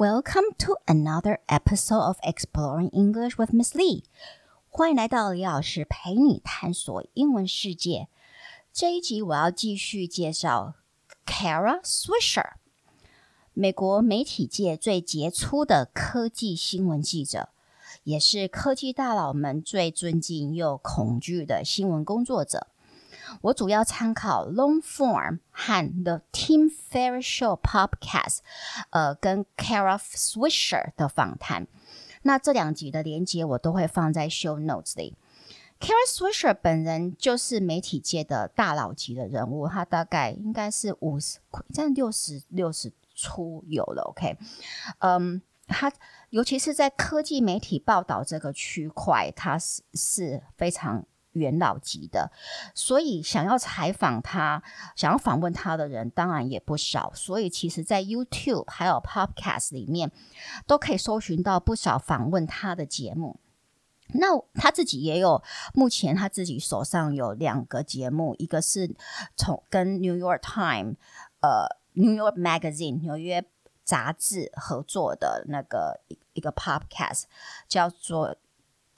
Welcome to another episode of Exploring English with Miss Lee。欢迎来到李老师陪你探索英文世界。这一集我要继续介绍 Kara Swisher，美国媒体界最杰出的科技新闻记者，也是科技大佬们最尊敬又恐惧的新闻工作者。我主要参考 Long Form 和 The Tim Ferriss Show Podcast，呃，跟 Kara Swisher 的访谈。那这两集的连接我都会放在 Show Notes 里。Kara Swisher 本人就是媒体界的大佬级的人物，他大概应该是五十，现在六十六十出有了。OK，嗯，他尤其是在科技媒体报道这个区块，他是是非常。元老级的，所以想要采访他、想要访问他的人当然也不少。所以其实，在 YouTube 还有 Podcast 里面，都可以搜寻到不少访问他的节目。那他自己也有，目前他自己手上有两个节目，一个是从跟 New York Time、呃 New York Magazine 纽约杂志合作的那个一个 Podcast，叫做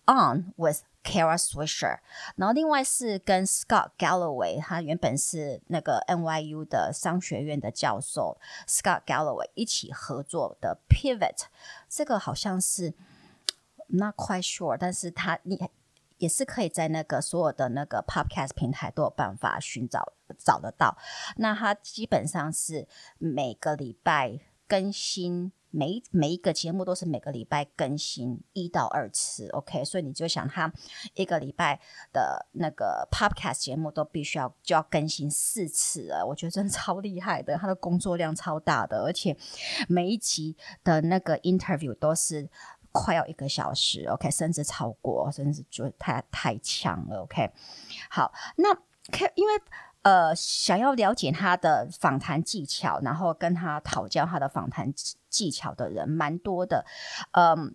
On with。Kara Swisher，然后另外是跟 Scott Galloway，他原本是那个 NYU 的商学院的教授，Scott Galloway 一起合作的 Pivot，这个好像是 not quite sure，但是他你也是可以在那个所有的那个 Podcast 平台都有办法寻找找得到。那他基本上是每个礼拜更新。每每一个节目都是每个礼拜更新一到二次，OK，所以你就想他一个礼拜的那个 Podcast 节目都必须要就要更新四次了，我觉得真的超厉害的，他的工作量超大的，而且每一集的那个 interview 都是快要一个小时，OK，甚至超过，甚至觉得太太强了，OK。好，那因为。呃，想要了解他的访谈技巧，然后跟他讨教他的访谈技巧的人蛮多的。嗯，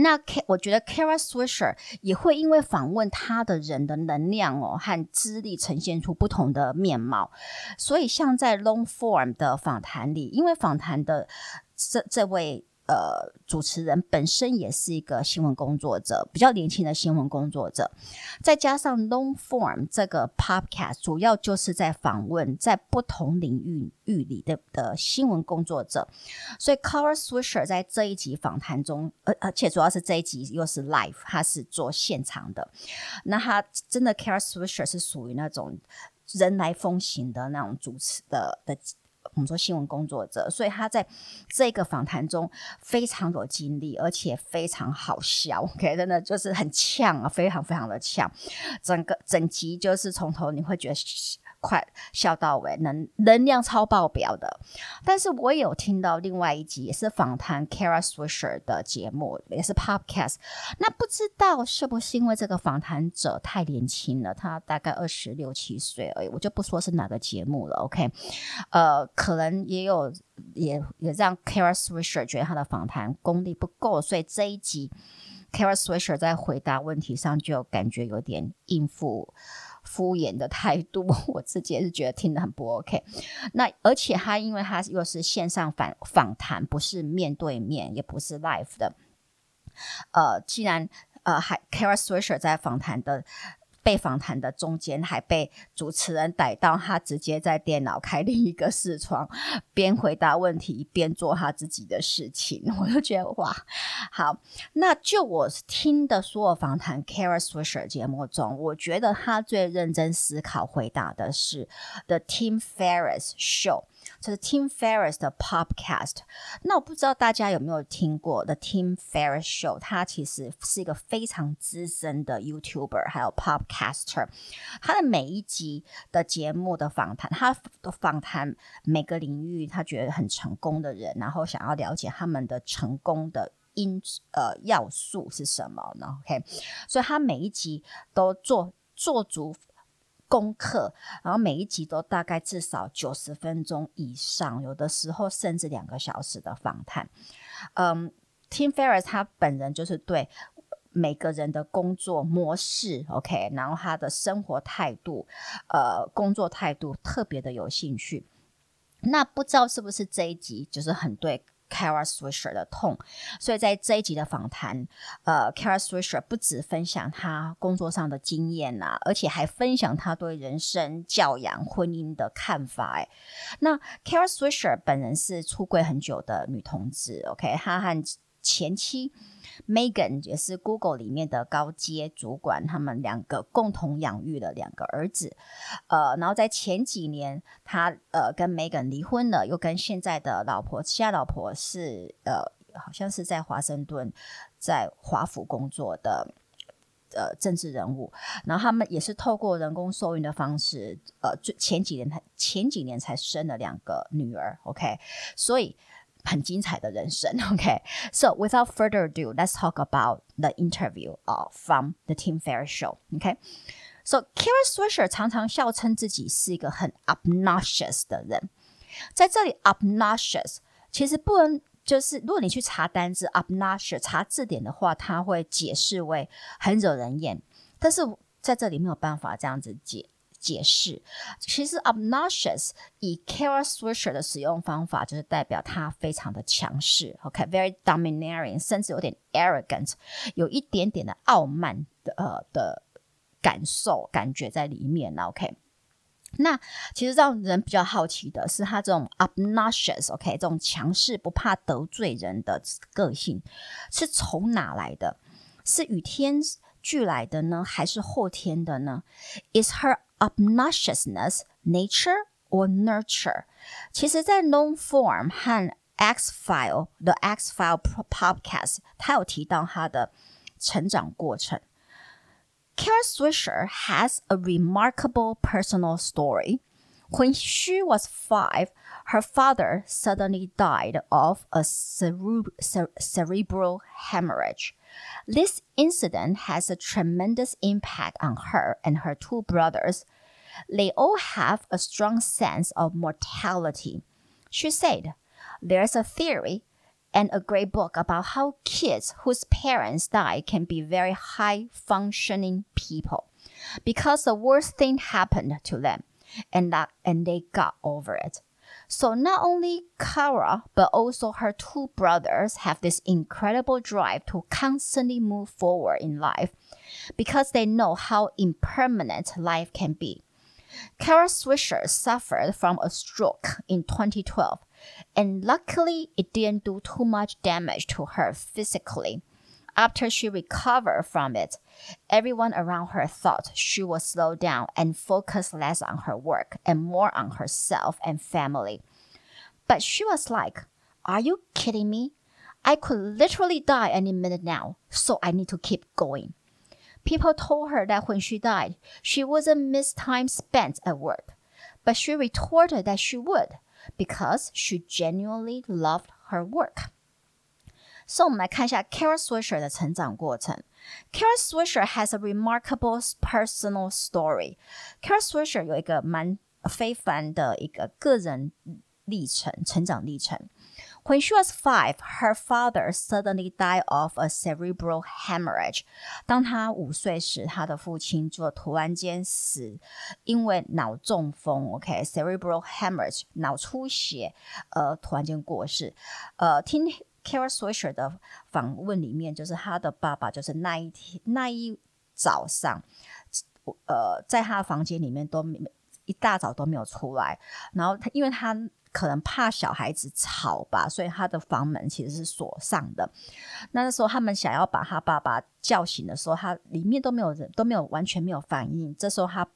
那 K 我觉得 Kara Swisher 也会因为访问他的人的能量哦和资历，呈现出不同的面貌。所以，像在 Long Form 的访谈里，因为访谈的这这位。呃，主持人本身也是一个新闻工作者，比较年轻的新闻工作者，再加上 Long Form 这个 Podcast，主要就是在访问在不同领域域里的的新闻工作者，所以 Kara Swisher 在这一集访谈中，而而且主要是这一集又是 live，他是做现场的，那他真的 Kara Swisher 是属于那种人来疯型的那种主持的的。我们说新闻工作者，所以他在这个访谈中非常有经历，而且非常好笑。OK，真的就是很呛啊，非常非常的呛。整个整集就是从头你会觉得。快笑到尾，能能量超爆表的。但是我有听到另外一集，也是访谈 Kara Swisher 的节目，也是 Podcast。那不知道是不是因为这个访谈者太年轻了，他大概二十六七岁而已，我就不说是哪个节目了。OK，呃，可能也有也也让 Kara Swisher 觉得他的访谈功力不够，所以这一集 Kara Swisher 在回答问题上就感觉有点应付。敷衍的态度，我自己也是觉得听得很不 OK。那而且他因为他又是线上访访谈，不是面对面，也不是 live 的。呃，既然呃还 Kara Swisher 在访谈的。被访谈的中间还被主持人逮到，他直接在电脑开另一个视窗，边回答问题边做他自己的事情。我就觉得哇，好。那就我听的所有访谈 c a r a Swisher 节目中，我觉得他最认真思考回答的是 The Tim Ferris Show。这是 Tim Ferriss 的 Podcast。那我不知道大家有没有听过 The Tim Ferriss Show？他其实是一个非常资深的 YouTuber，还有 Podcaster。他的每一集的节目的访谈，他的访谈每个领域他觉得很成功的人，然后想要了解他们的成功的因呃要素是什么呢？OK，所以他每一集都做做足。功课，然后每一集都大概至少九十分钟以上，有的时候甚至两个小时的访谈。嗯，Tim Ferriss 他本人就是对每个人的工作模式，OK，然后他的生活态度，呃，工作态度特别的有兴趣。那不知道是不是这一集就是很对 Kara Swisher 的痛，所以在这一集的访谈，呃，Kara Swisher 不止分享他工作上的经验呐、而且还分享他对人生、教养、婚姻的看法。哎，那 Kara Swisher 本人是出柜很久的女同志，OK，她和前妻 Megan 也是 Google 里面的高阶主管，他们两个共同养育了两个儿子。呃，然后在前几年，他呃跟 Megan 离婚了，又跟现在的老婆，现在老婆是呃好像是在华盛顿，在华府工作的呃政治人物。然后他们也是透过人工受孕的方式，呃，最前几年才前几年才生了两个女儿。OK，所以。很精彩的人生，OK，so、okay? without further ado, let's talk about the interview uh, from the Tim Ferriss show，OK，so、okay? Kara Swisher 常常笑称自己是一个很 obnoxious 的人，在这里 obnoxious 其实不能就是如果你去查单字 obnoxious 查字典的话，它会解释为很惹人厌，但是在这里没有办法这样子解。 解释，其实 obnoxious 以 Kara Swisher 的使用方法，就是代表他非常的强势，OK，very、domineering，甚至有点 arrogant，有一点点的傲慢的呃的感受感觉在里面 OK，那其实让人比较好奇的是，他这种 obnoxious，OK，、这种强势不怕得罪人的个性是从哪来的？是与天俱来的呢，还是后天的呢？Is her obnoxiousness nature or nurture？其实，在 Long Form 和 X File the X File Podcast，他有提到他的成长过程。Kara Swisher has a remarkable personal story. When she was five, her father suddenly died of a cere cerebral hemorrhage. This incident has a tremendous impact on her and her two brothers. They all have a strong sense of mortality. She said, There's a theory and a great book about how kids whose parents die can be very high functioning people because the worst thing happened to them and that and they got over it. So not only Kara, but also her two brothers have this incredible drive to constantly move forward in life because they know how impermanent life can be. Kara Swisher suffered from a stroke in 2012, and luckily it didn't do too much damage to her physically. After she recovered from it, everyone around her thought she would slow down and focus less on her work and more on herself and family. But she was like, Are you kidding me? I could literally die any minute now, so I need to keep going. People told her that when she died, she wouldn't miss time spent at work, but she retorted that she would because she genuinely loved her work. 所以，我们来看一下 Kara Swisher 的成长过程。Kara Swisher has a remarkable personal story. Kara Swisher 有一个蛮非凡的一个个人历程、成长历程。When she was five, her father suddenly died of a cerebral hemorrhage. 当她五岁时，她的父亲就突然间死，因为脑中风。OK，cerebral hemorrhage，脑出血，呃，突然间过世。呃，听。 Kara Swisher 的访问里面，就是他的爸爸，就是那一天那一早上，呃，在他的房间里面都没一大早都没有出来，然后他因为他。可能怕小孩子吵吧，所以他的房门其实是锁上的。那时候他们想要把他爸爸叫醒的时候，他里面都没有人，都没有完全没有反应。这时候他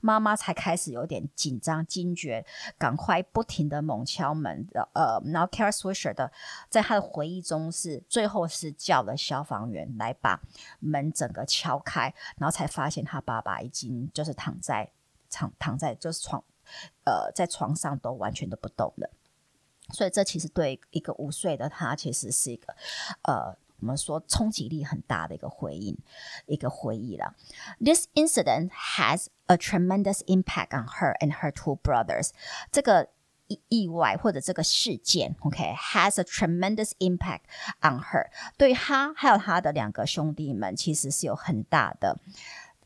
妈妈才开始有点紧张惊觉，赶快不停的猛敲门。呃，然后 Kara Swisher 的在他的回忆中是最后是叫了消防员来把门整个敲开，然后才发现他爸爸已经就是躺在躺躺在就是床。呃，在床上都完全都不动了，所以这其实对一个五岁的他，其实是一个呃，我们说冲击力很大的一个回应，一个回忆了。This incident has a tremendous impact on her and her two brothers。这个意意外或者这个事件，OK，has a tremendous impact on her。对他还有他的两个兄弟们，其实是有很大的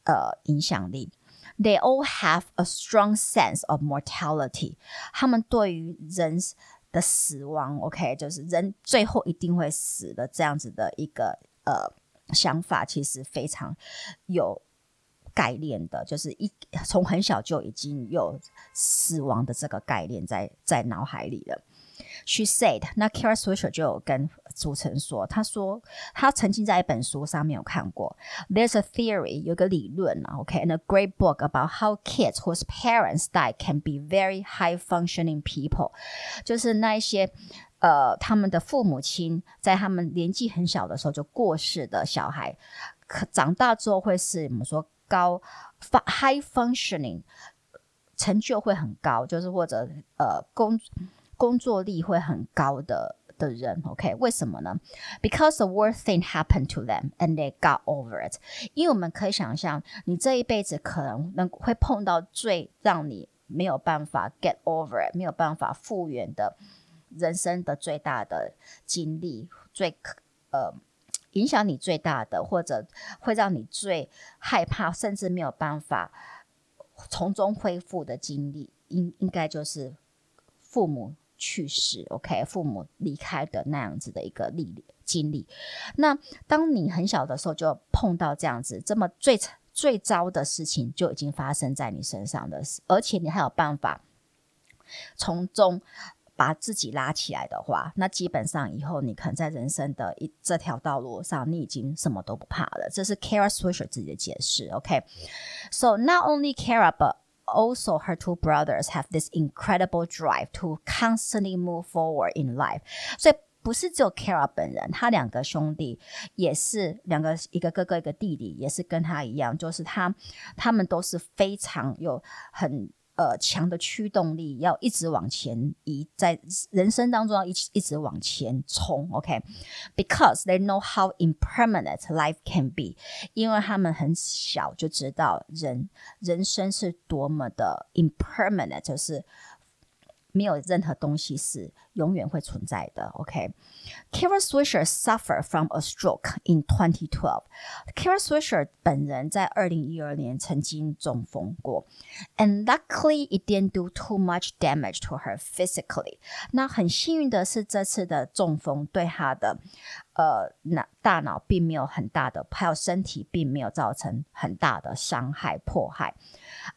呃影响力。They all have a strong sense of mortality。他们对于人的死亡，OK，就是人最后一定会死的这样子的一个呃想法，其实非常有概念的，就是一从很小就已经有死亡的这个概念在在脑海里了。She said，那 Kara Swisher 就有跟主持人说，他说他曾经在一本书上面有看过，There's a theory，有个理论啊，OK，and a great book about how kids whose parents die can be very high functioning people，就是那一些呃他们的父母亲在他们年纪很小的时候就过世的小孩，可长大之后会是我们说高 high functioning，成就会很高，就是或者呃工。 工作力会很高的的人，OK？为什么呢？Because the worst thing happened to them and they got over it。因为我们可以想象，你这一辈子可能能会碰到最让你没有办法 get over it，没有办法复原的人生的最大的经历，最呃影响你最大的，或者会让你最害怕，甚至没有办法从中恢复的经历，应应该就是父母。去世，OK，父母离开的那样子的一个历经历。那当你很小的时候就碰到这样子这么最最糟的事情就已经发生在你身上的，而且你还有办法从中把自己拉起来的话，那基本上以后你可能在人生的一这条道路上，你已经什么都不怕了。这是 Kara Swisher 自己的解释，OK，So、not only Kara but Also, her two brothers have this incredible drive to constantly move forward in life. 所以不是只有 Kara 本人，他两个兄弟也是两个，一个哥哥一个弟弟，也是跟他一样，就是他他们都是非常有很。 呃，强的驱动力要一直往前移，在人生当中要一一直往前冲，OK？Because they know how impermanent life can be，因为他们很小就知道人人生是多么的 impermanent，就是。没有任何东西是永远会存在的。OK，Kara、okay? Swisher suffered from a stroke in 2012。Kara Swisher 本人在二零一二年曾经中风过，and luckily it didn't do too much damage to her physically。那很幸运的是，这次的中风对她的呃脑大脑并没有很大的，还有身体并没有造成很大的伤害迫害。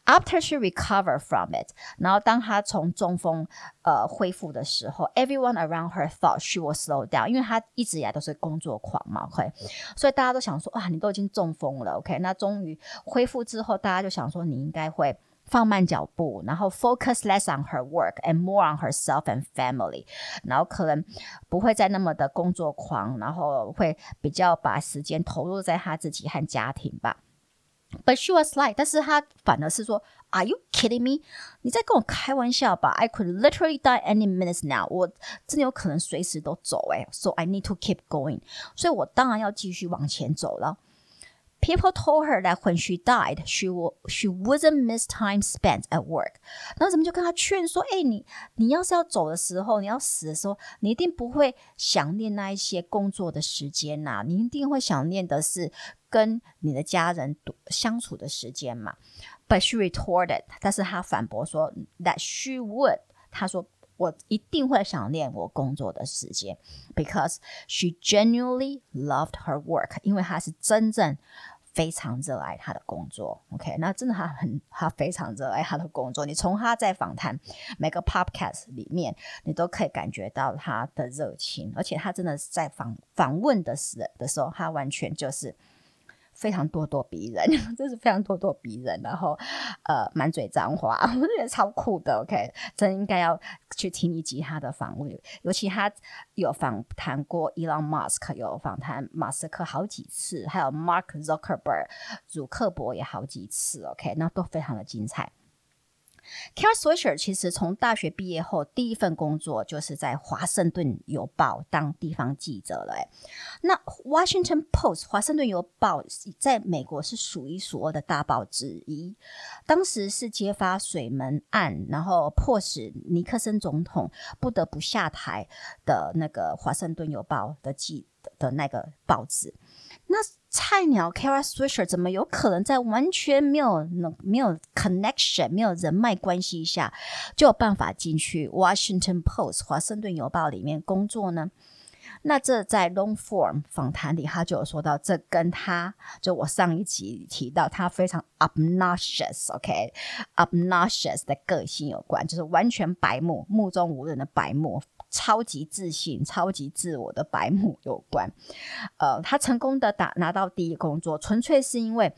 After she recovered from it，然后当她从中风呃恢复的时候 ，everyone around her thought she was slow down，因为她一直以来都是工作狂嘛，OK，所以大家都想说，哇，你都已经中风了，OK，那终于恢复之后，大家就想说你应该会放慢脚步，然后 focus less on her work and more on herself and family，然后可能不会再那么的工作狂，然后会比较把时间投入在她自己和家庭吧。But she was like，但是她反而是说，Are you kidding me？你在跟我开玩笑吧？I could literally die any minutes now。我真的有可能随时都走诶。So I need to keep going。所以我当然要继续往前走了。People told her that when she died, she will she wouldn't miss time spent at work。然后怎么就跟她劝说，哎，你你要是要走的时候，你要死的时候，你一定不会想念那一些工作的时间呐，你一定会想念的是。 跟你的家人相处的时间嘛，But she retorted，但是她反驳说，That she would，她说我一定会想念我工作的时间，because she genuinely loved her work，因为她是真正非常热爱她的工作。OK，那真的她很，她非常热爱她的工作。你从她在访谈每个 podcast 里面，你都可以感觉到她的热情，而且她真的是在访访问的时的时候，她完全就是。非常咄咄逼人，真是非常咄咄逼人，然后呃满嘴脏话，我觉得超酷的。OK，真应该要去听一集他的访问，尤其他有访谈过伊隆·马斯克有访谈马斯克好几次，还有 Mark Zuckerberg，祖克伯也好几次。OK，那都非常的精彩。Kara Swisher 其实从大学毕业后，第一份工作就是在《华盛顿邮报》当地方记者了。哎，那《Washington Post》华盛顿邮报在美国是数一数二的大报之一，当时是揭发水门案，然后迫使尼克森总统不得不下台的那个《华盛顿邮报》的记的那个报纸。那菜鸟 Kara Swisher 怎么有可能在完全没有没有 connection、没有人脉关系下，就有办法进去 Washington Post 华盛顿邮报里面工作呢？那这在 long form 访谈里，他就有说到，这跟他就我上一集提到他非常 obnoxious，OK，obnoxious、的个性有关，就是完全白目、目中无人的白目。超级自信、超级自我的白目有关，呃，他成功的打拿到第一工作，纯粹是因为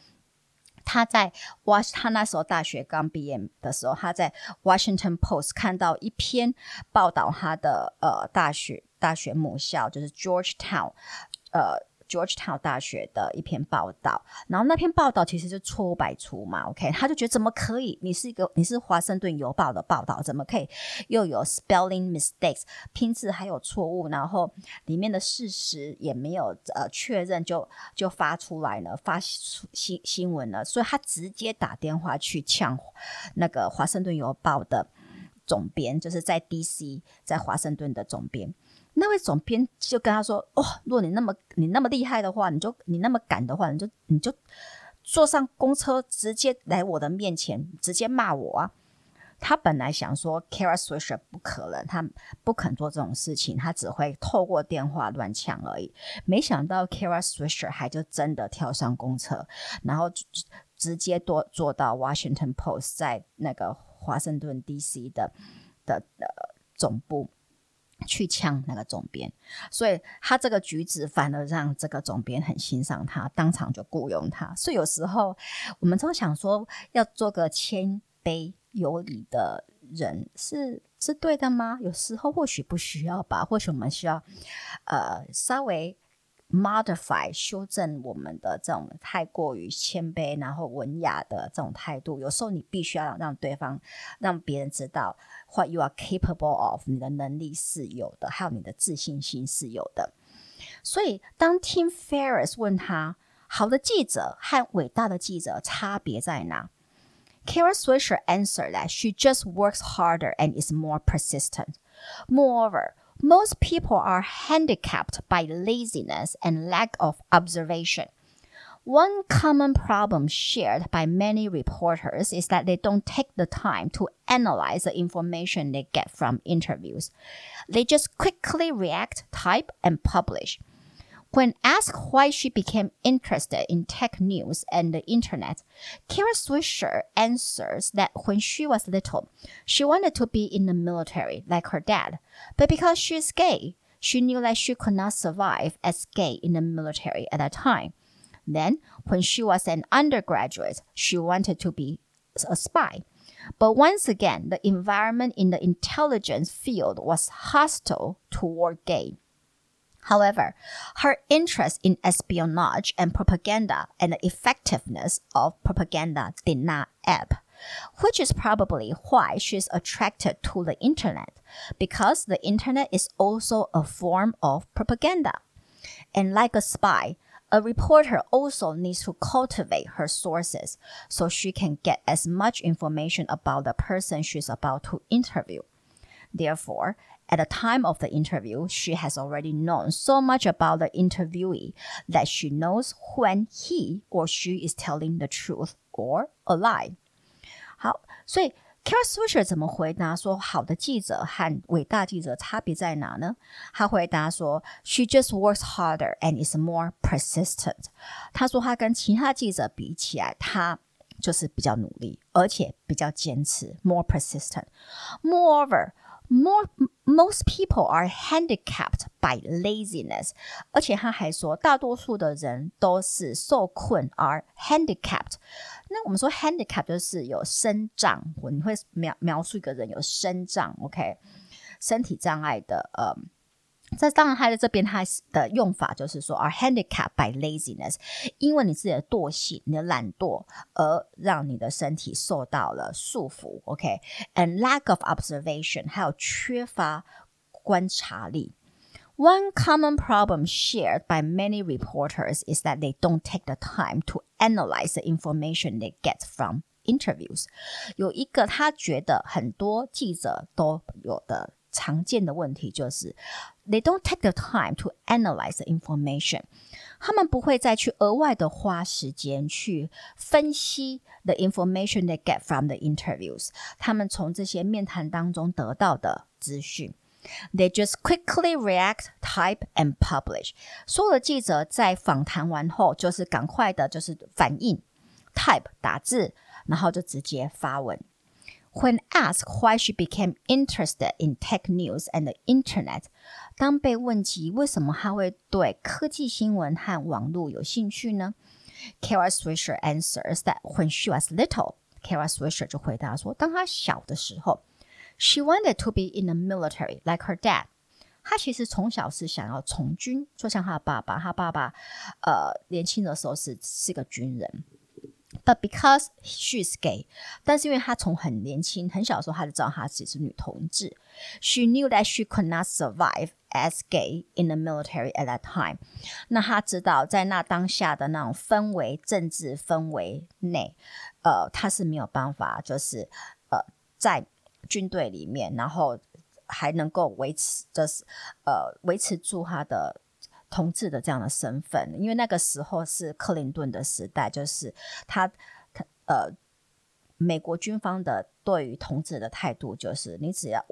他在 Wash，他那时候大学刚毕业的时候，他在 Washington Post 看到一篇报道他的呃大学大学母校就是 Georgetown，呃。Georgetown 大学的一篇报道，然后那篇报道其实就错误百出嘛，OK，他就觉得怎么可以？你是一个，你是华盛顿邮报的报道，怎么可以又有 spelling mistakes，拼字还有错误，然后里面的事实也没有呃确认就就发出来了，发出新新闻了，所以他直接打电话去呛那个华盛顿邮报的总编，就是在 DC 在华盛顿的总编。那位总编就跟他说：“哦，如果你那么你那么厉害的话，你就你那么敢的话，你就你就坐上公车，直接来我的面前，直接骂我啊！”他本来想说，Kara Swisher 不可能，他不肯做这种事情，他只会透过电话乱呛而已。没想到 Kara Swisher 还就真的跳上公车，然后直接坐坐到 Washington Post 在那个华盛顿 DC 的的的总部。去呛那个总编，所以他这个举止反而让这个总编很欣赏他，当场就雇佣他。所以有时候我们都想说，要做个谦卑有礼的人是是对的吗？有时候或许不需要吧，或许我们需要呃稍微。Modify 修正我们的这种太过于谦卑，然后文雅的这种态度，有时候你必须要让对方、让别人知道 what you are capable of，你的能力是有的，还有你的自信心是有的。所以，当 Tim Ferriss 问他，好的记者和伟大的记者差别在哪？Kara Swisher answered that she just works harder and is more persistent. Moreover, Most people are handicapped by laziness and lack of observation. One common problem shared by many reporters is that they don't take the time to analyze the information they get from interviews. They just quickly react, type, and publish. When asked why she became interested in tech news and the internet, Kara Swisher answers that when she was little, she wanted to be in the military like her dad. But because she is gay, she knew that she could not survive as gay in the military at that time. Then, when she was an undergraduate, she wanted to be a spy. But once again, the environment in the intelligence field was hostile toward gay. However, her interest in espionage and propaganda and the effectiveness of propaganda did not ebb, which is probably why she's attracted to the internet, because the internet is also a form of propaganda. And like a spy, a reporter also needs to cultivate her sources so she can get as much information about the person she's about to interview. Therefore, at the time of the interview, she has already known so much about the interviewee that she knows when he or she is telling the truth or a lie. 好，所以 Kara Swisher 怎么回答说好的记者和伟大记者差别在哪呢？他回答说，She just works harder and is more persistent。他说他跟其他记者比起来，他就是比较努力，而且比较坚持，more persistent。Moreover。 More, most people are handicapped by laziness，而且他还说，大多数的人都是受困而 handicapped。那我们说 handicapped 就是有身障，你会描描述一个人有生长，OK，身体障碍的，呃。在当然，他在这边他的用法就是说，are handicapped by laziness，因为你自己的惰性、你的懒惰，而让你的身体受到了束缚。OK，and、okay? lack of observation，还有缺乏观察力。One common problem shared by many reporters is that they don't take the time to analyze the information they get from interviews。有一个他觉得很多记者都有的常见的问题就是。 they don't take the time to analyze the information。他们不会再去额外的花时间去分析 the information they get from the interviews。他们从这些面谈当中得到的资讯。They just quickly react, type and publish。所有的记者在访谈完后，就是赶快的，就是反应，type 打字，然后就直接发文。When asked why she became interested in tech news and the internet， 当被问及为什么他会对科技新闻和网络有兴趣呢？Kara Swisher answers that when she was little，Kara Swisher 就回答说，当她小的时候。She wanted to be in the military like her dad。她其实从小是想要从军，就像她的爸爸。她爸爸，呃，年轻的时候是是个军人。But because she's gay，但是因为她从很年轻、很小的时候，她就知道她自己是女同志。She knew that she could not survive as gay in the military at that time。那她知道在那当下的那种氛围、政治氛围内，呃，她是没有办法，就是呃，在。军队里面，然后还能够维持，就是呃维持住她的同志的这样的身份，因为那个时候是克林顿的时代，就是他他呃美国军方的对于同志的态度就是，你只要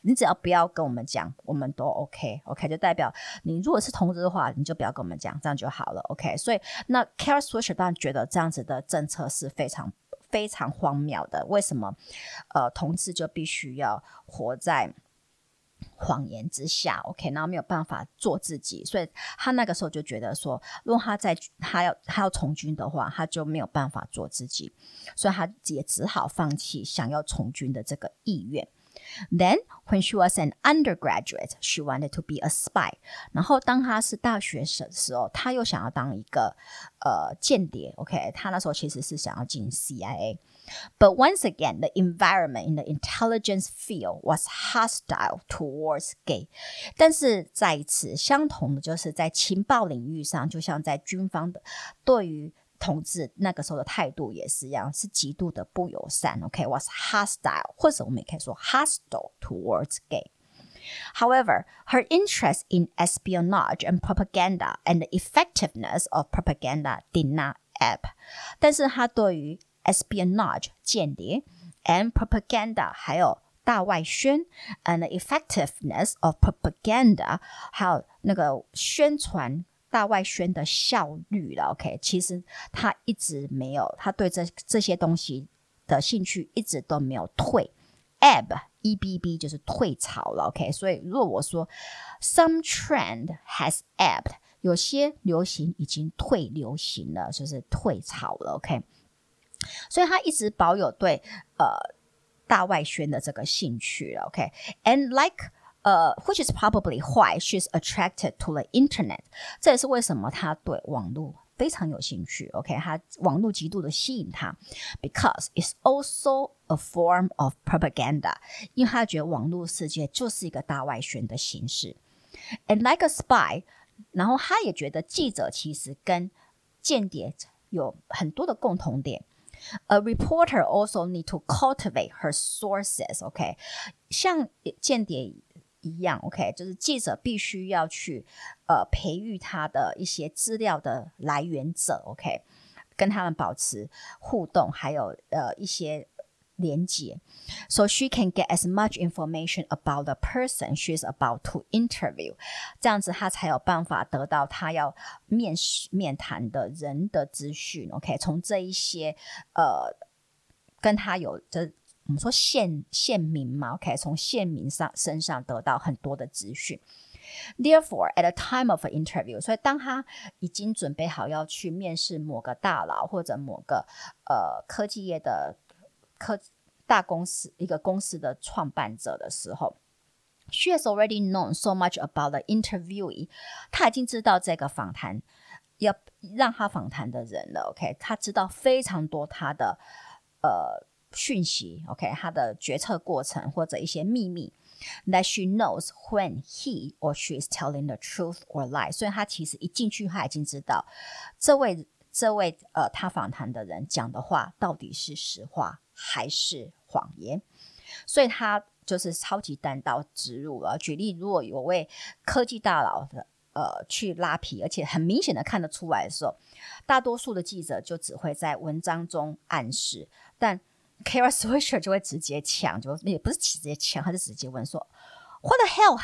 你只要不要跟我们讲，我们都 OK OK，就代表你如果是同志的话，你就不要跟我们讲，这样就好了 OK。所以那 Kara Swisher 当然觉得这样子的政策是非常。非常荒谬的，为什么？呃，同志就必须要活在谎言之下？OK，然后没有办法做自己，所以他那个时候就觉得说，如果他在他要他要从军的话，他就没有办法做自己，所以他也只好放弃想要从军的这个意愿。Then, when she was an undergraduate, she wanted to be a spy. 然后，当她是大学生的时候，她又想要当一个呃间谍。OK，她那时候其实是想要进 CIA。But once again, the environment in the intelligence field was hostile towards gay. 但是再一次相同的，就是在情报领域上，就像在军方的对于。同志那个时候的态度也是一样，是极度的不友善。OK，was、okay? hostile，或者我们也可以说 hostile towards gay。However, her interest in espionage and propaganda and the effectiveness of propaganda did not ebb。但是她对于 espionage 间谍 and propaganda 还有大外宣 and the effectiveness of propaganda 还有那个宣传。大外宣的效率了，OK，其实他一直没有，他对这这些东西的兴趣一直都没有退，ebb，E B B 就是退潮了，OK，所以如果我说 some trend has ebbed，有些流行已经退流行了，就是退潮了，OK， 所以他一直保有对呃大外宣的这个兴趣，OK，and like。呃、，which is probably why she's attracted to the internet。这也是为什么他对网络非常有兴趣。OK，他网络极度的吸引他，because it's also a form of propaganda。因为他觉得网络世界就是一个大外宣的形式。And like a spy，然后他也觉得记者其实跟间谍有很多的共同点。A reporter also need to cultivate her sources。OK，像间谍。一样，OK，就是记者必须要去呃培育他的一些资料的来源者，OK，跟他们保持互动，还有呃一些连接，so she can get as much information about the person she is about to interview，这样子他才有办法得到他要面试面谈的人的资讯，OK，从这一些呃跟他有这。我们说县县民嘛，OK，从县民上身上得到很多的资讯。Therefore, at a time of interview，所以当他已经准备好要去面试某个大佬或者某个呃科技业的科大公司一个公司的创办者的时候，she has already known so much about the interviewee，他已经知道这个访谈要让他访谈的人了，OK，他知道非常多他的呃。讯息，OK，他的决策过程或者一些秘密，that she knows when he or she is telling the truth or lie。所以他其实一进去，他已经知道这位这位呃，他访谈的人讲的话到底是实话还是谎言。所以他就是超级单刀直入了。举例，如果有位科技大佬的呃去拉皮，而且很明显的看得出来的时候，大多数的记者就只会在文章中暗示，但 Kara Swisher 就会直接抢，就也不是直接抢，他就直接问说：“What the hell?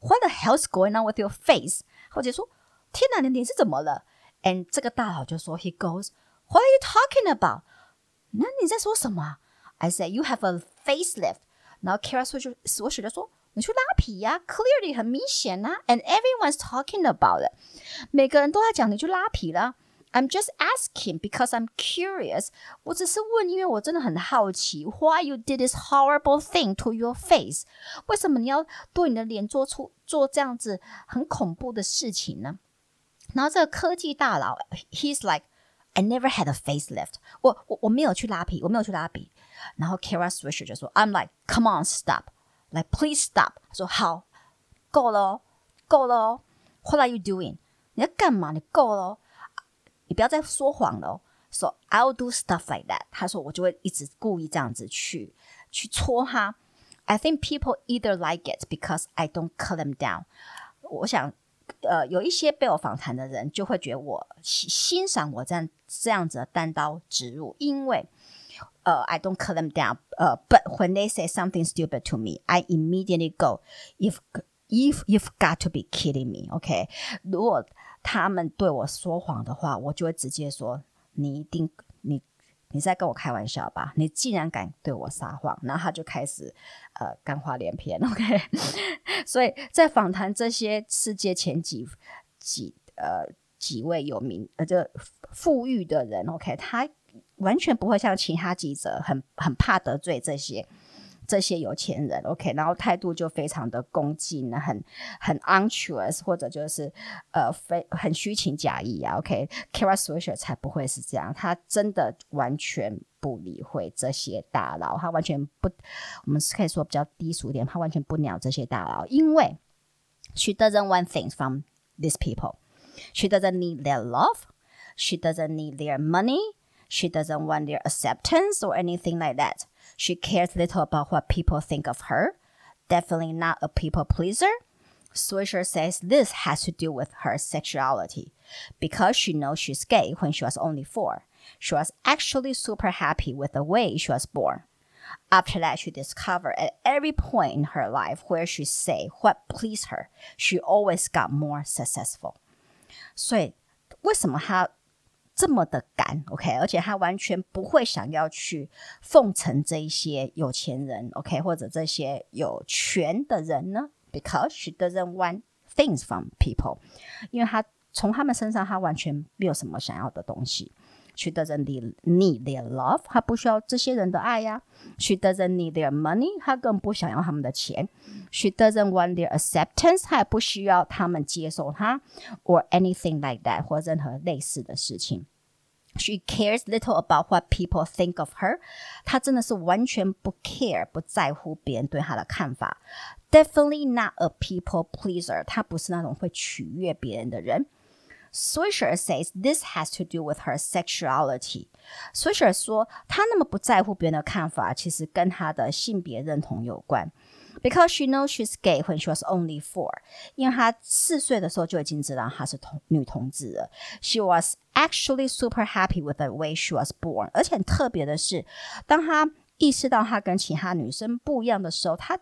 What the hell's going on with your face？” 或者说：“天哪，你脸是怎么了 ？”And 这个大佬就说：“He goes, What are you talking about？” 那你在说什么？I said you have a facelift。然后 Kara Swisher Swisher 就说：“你去拉皮呀，clearly 很明显呐，and everyone's talking about it。每个人都在讲你去拉皮了。I'm just asking because I'm curious。我只是问，因为我真的很好奇，why you did this horrible thing to your face？为什么你要对你的脸做出做这样子很恐怖的事情呢？ 然后这个科技大佬，he's like。I never had a facelift 我。我我我没有去拉皮，我没有去拉皮。然后 Kara Swisher 就说：“I'm like, come on, stop, like please stop。”他说：“好，够了，够了。What are you doing？你在干嘛？你够了，你不要再说谎了。So I'll do stuff like that。他说我就会一直故意这样子去去戳他。I think people either like it because I don't cut them down。我想。 呃，有一些被我访谈的人就会觉得我欣欣赏我这样这样子的单刀直入，因为呃，I don't cut them down，呃，but when they say something stupid to me，I immediately go，if if you've got to be kidding me，OK？如果他们对我说谎的话，我就会直接说你一定你。你在跟我开玩笑吧？你竟然敢对我撒谎，然后他就开始呃干话连篇，OK？所以在访谈这些世界前几几呃几位有名呃这富裕的人，OK？他完全不会像其他记者很很怕得罪这些。这些有钱人，OK，然后态度就非常的恭敬，很很 unctuous，或者就是呃非很虚情假意啊，OK，Kara Swisher 才不会是这样，他真的完全不理会这些大佬，他完全不，我们是可以说比较低俗一点，他完全不鸟这些大佬，因为 she doesn't want things from these people，she doesn't need their love，she doesn't need their money，she doesn't want their acceptance or anything like that。 She cares little about what people think of her. Definitely not a people pleaser. Swisher says this has to do with her sexuality. Because she knows she's gay when she was only four, she was actually super happy with the way she was born. After that, she discovered at every point in her life where she say what pleased her, she always got more successful. 所以，为什么她 这么的敢，OK，而且他完全不会想要去奉承这一些有钱人，OK，或者这些有权的人呢？Because she doesn't want things from people，因为他从他们身上他完全没有什么想要的东西。She doesn't need their love，他不需要这些人的爱呀。She doesn't need their money，他更不想要他们的钱。She doesn't want their acceptance，他也不需要他们接受他，or anything like that，或任何类似的事情。She cares little about what people think of her，他真的是完全不 care，不在乎别人对他的看法。Definitely not a people pleaser，他不是那种会取悦别人的人。 Swisher says this has to do with her sexuality. Swisher 说，她那么不在乎别人的看法，其实跟她的性别认同有关。Because she knows she's gay when she was only four，因为她四岁的时候就已经知道她是同女同志了。She was actually super happy with the way she was born，而且很特别的是，当她意识到她跟其他女生不一样的时候，她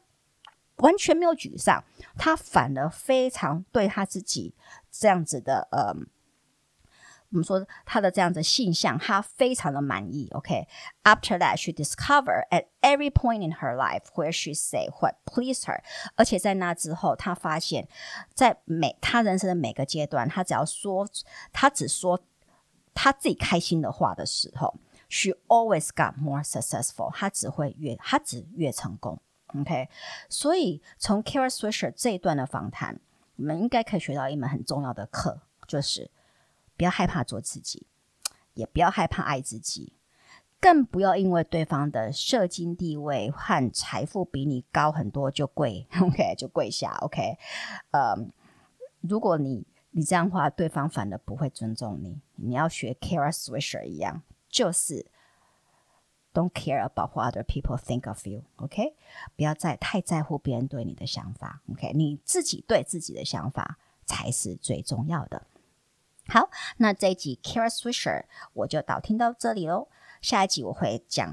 完全没有沮丧，她反而非常对她自己这样子的呃。我们说他的这样子性向，他非常的满意。OK，After that, she discover at every point in her life where she say what please her。而且在那之后，他发现，在每他人生的每个阶段，他只要说，他只说他自己开心的话的时候，she always got more successful。她只会越，她只越成功。OK，所以从 Kara Swisher 这一段的访谈，我们应该可以学到一门很重要的课，就是。不要害怕做自己，也不要害怕爱自己，更不要因为对方的社经地位和财富比你高很多就跪，OK，就跪下，OK。呃，如果你你这样的话，对方反而不会尊重你。你要学 Kara Swisher 一样，就是 Don't care about what other people think of you. OK，不要再太在乎别人对你的想法。OK，你自己对自己的想法才是最重要的。好，那这一集 Kara Swisher 我就导听到这里喽。下一集我会讲，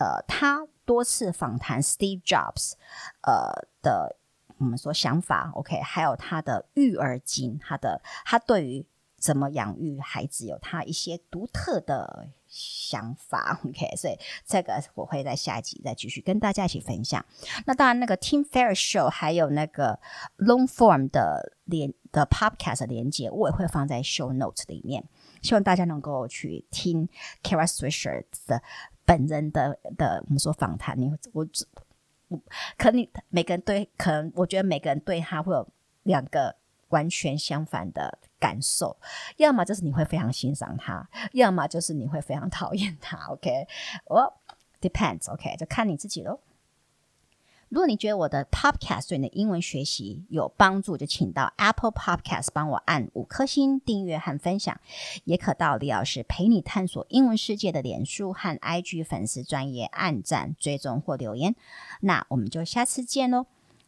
呃，他多次访谈 Steve Jobs，呃的我们说想法，OK，还有他的育儿经，他的他对于怎么养育孩子有他一些独特的想法，OK，所以这个我会在下一集再继续跟大家一起分享。那当然，那个 Team Fair Show 还有那个 Long Form 的连的 Podcast 连接，我也会放在 Show Notes 里面。希望大家能够去听 Kara Swisher 的本人的的我们说访谈。你我我可能你每个人对可能我觉得每个人对他会有两个完全相反的感受，要么就是你会非常欣赏他，要么就是你会非常讨厌他。OK，我、depends。OK，就看你自己喽。如果你觉得我的 Podcast 对你的英文学习有帮助，就请到 Apple Podcast 帮我按五颗星订阅和分享，也可到李老师陪你探索英文世界的脸书和 IG 粉丝专页按赞、追踪或留言。那我们就下次见喽